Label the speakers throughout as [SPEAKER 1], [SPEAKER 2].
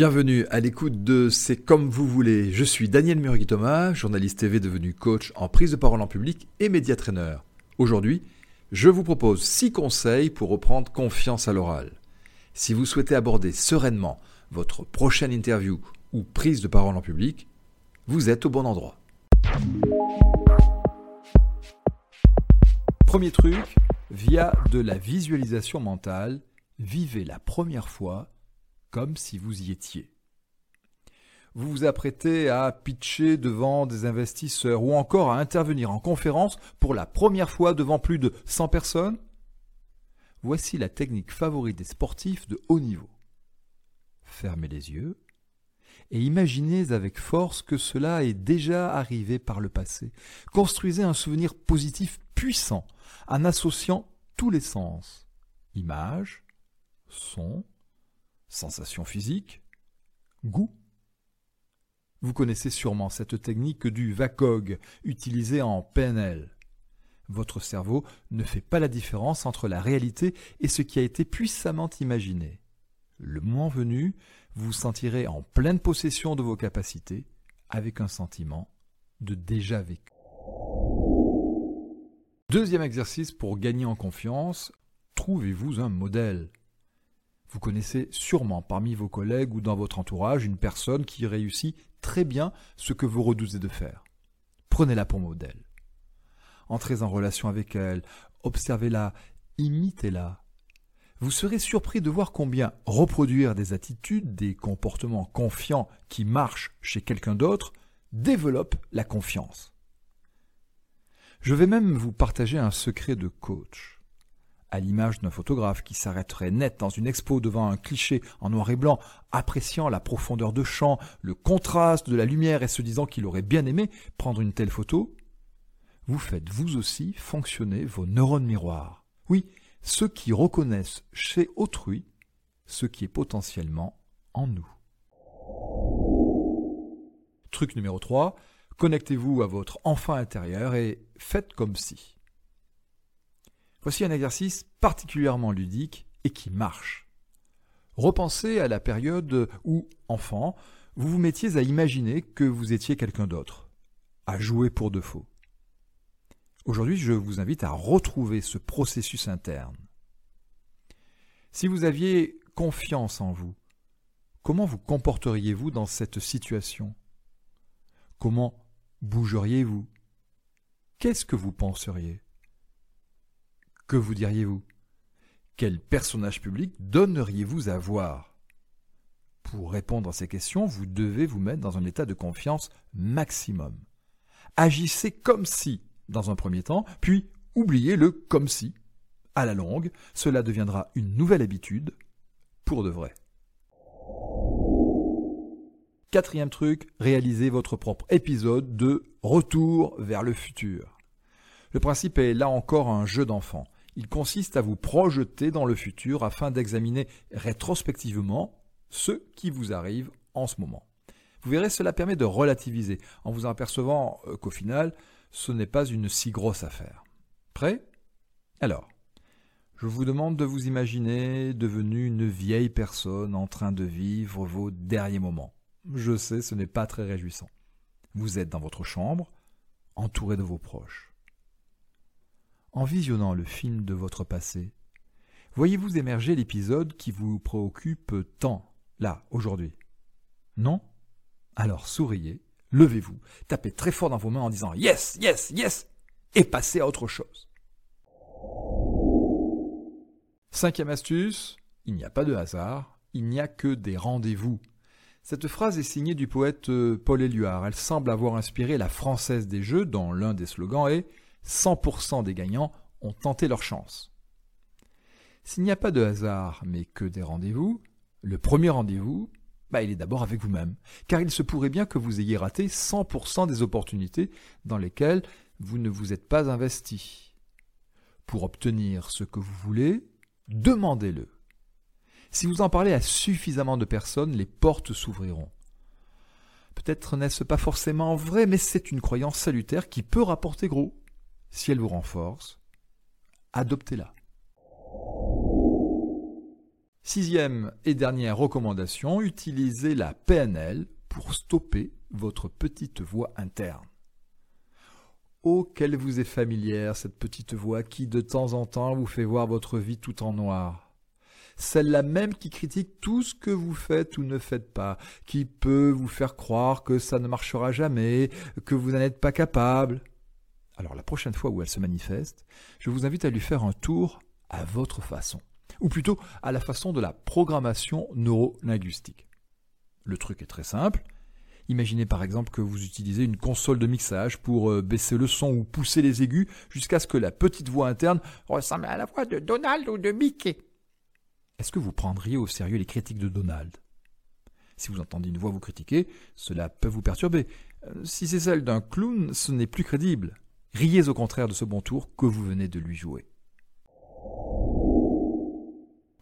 [SPEAKER 1] Bienvenue à l'écoute de C'est comme vous voulez. Je suis Daniel Murgui Thomas, journaliste TV devenu coach en prise de parole en public et média trainer. Aujourd'hui, je vous propose 6 conseils pour reprendre confiance à l'oral. Si vous souhaitez aborder sereinement votre prochaine interview ou prise de parole en public, vous êtes au bon endroit. Premier truc, via de la visualisation mentale, vivez la première fois comme si vous y étiez. Vous vous apprêtez à pitcher devant des investisseurs ou encore à intervenir en conférence pour la première fois devant plus de 100 personnes? Voici la technique favorite des sportifs de haut niveau. Fermez les yeux et imaginez avec force que cela est déjà arrivé par le passé. Construisez un souvenir positif puissant en associant tous les sens. Images, son, Sensation physique, goût. Vous connaissez sûrement cette technique du VACOG utilisée en PNL. Votre cerveau ne fait pas la différence entre la réalité et ce qui a été puissamment imaginé. Le moment venu, vous vous sentirez en pleine possession de vos capacités avec un sentiment de déjà vécu. Deuxième exercice pour gagner en confiance, trouvez-vous un modèle. Vous connaissez sûrement parmi vos collègues ou dans votre entourage une personne qui réussit très bien ce que vous redoutez de faire. Prenez-la pour modèle. Entrez en relation avec elle, observez-la, imitez-la. Vous serez surpris de voir combien reproduire des attitudes, des comportements confiants qui marchent chez quelqu'un d'autre développe la confiance. Je vais même vous partager un secret de coach à l'image d'un photographe qui s'arrêterait net dans une expo devant un cliché en noir et blanc, appréciant la profondeur de champ, le contraste de la lumière et se disant qu'il aurait bien aimé prendre une telle photo, vous faites vous aussi fonctionner vos neurones miroirs. Oui, ceux qui reconnaissent chez autrui ce qui est potentiellement en nous. Truc numéro 3, connectez-vous à votre enfant intérieur et faites comme si. Voici un exercice particulièrement ludique et qui marche. Repensez à la période où, enfant, vous vous mettiez à imaginer que vous étiez quelqu'un d'autre, à jouer pour de faux. Aujourd'hui, je vous invite à retrouver ce processus interne. Si vous aviez confiance en vous, comment vous comporteriez-vous dans cette situation? Comment bougeriez-vous? Qu'est-ce que vous penseriez? Que vous diriez-vous? Quel personnage public donneriez-vous à voir? Pour répondre à ces questions, vous devez vous mettre dans un état de confiance maximum. Agissez comme si, dans un premier temps, puis oubliez le comme si. À la longue, cela deviendra une nouvelle habitude pour de vrai. Quatrième truc, réalisez votre propre épisode de Retour vers le futur. Le principe est là encore un jeu d'enfant. Il consiste à vous projeter dans le futur afin d'examiner rétrospectivement ce qui vous arrive en ce moment. Vous verrez, cela permet de relativiser en vous apercevant euh, qu'au final, ce n'est pas une si grosse affaire. Prêt? Alors, je vous demande de vous imaginer devenu une vieille personne en train de vivre vos derniers moments. Je sais, ce n'est pas très réjouissant. Vous êtes dans votre chambre, entouré de vos proches en visionnant le film de votre passé, voyez-vous émerger l'épisode qui vous préoccupe tant, là, aujourd'hui? Non? Alors souriez, levez-vous, tapez très fort dans vos mains en disant Yes, yes, yes et passez à autre chose. Cinquième astuce, il n'y a pas de hasard, il n'y a que des rendez-vous. Cette phrase est signée du poète euh, Paul Éluard. Elle semble avoir inspiré la Française des Jeux, dont l'un des slogans est 100% des gagnants ont tenté leur chance. S'il n'y a pas de hasard, mais que des rendez-vous, le premier rendez-vous, bah, il est d'abord avec vous-même, car il se pourrait bien que vous ayez raté 100% des opportunités dans lesquelles vous ne vous êtes pas investi. Pour obtenir ce que vous voulez, demandez-le. Si vous en parlez à suffisamment de personnes, les portes s'ouvriront. Peut-être n'est-ce pas forcément vrai, mais c'est une croyance salutaire qui peut rapporter gros si elle vous renforce, adoptez-la. Sixième et dernière recommandation, utilisez la PNL pour stopper votre petite voix interne. Oh, qu'elle vous est familière, cette petite voix qui de temps en temps vous fait voir votre vie tout en noir. Celle-là même qui critique tout ce que vous faites ou ne faites pas, qui peut vous faire croire que ça ne marchera jamais, que vous n'en êtes pas capable. Alors la prochaine fois où elle se manifeste, je vous invite à lui faire un tour à votre façon, ou plutôt à la façon de la programmation neurolinguistique. Le truc est très simple, Imaginez par exemple que vous utilisez une console de mixage pour euh, baisser le son ou pousser les aigus jusqu'à ce que la petite voix interne ressemble à la voix de Donald ou de Mickey. Est-ce que vous prendriez au sérieux les critiques de Donald? Si vous entendez une voix vous critiquer, cela peut vous perturber. Euh, si c'est celle d'un clown, ce n'est plus crédible. Riez au contraire de ce bon tour que vous venez de lui jouer.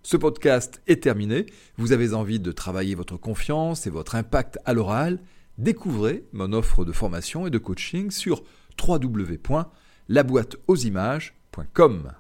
[SPEAKER 1] Ce podcast est terminé. Vous avez envie de travailler votre confiance et votre impact à l'oral? Découvrez mon offre de formation et de coaching sur www.laboîteauximages.com.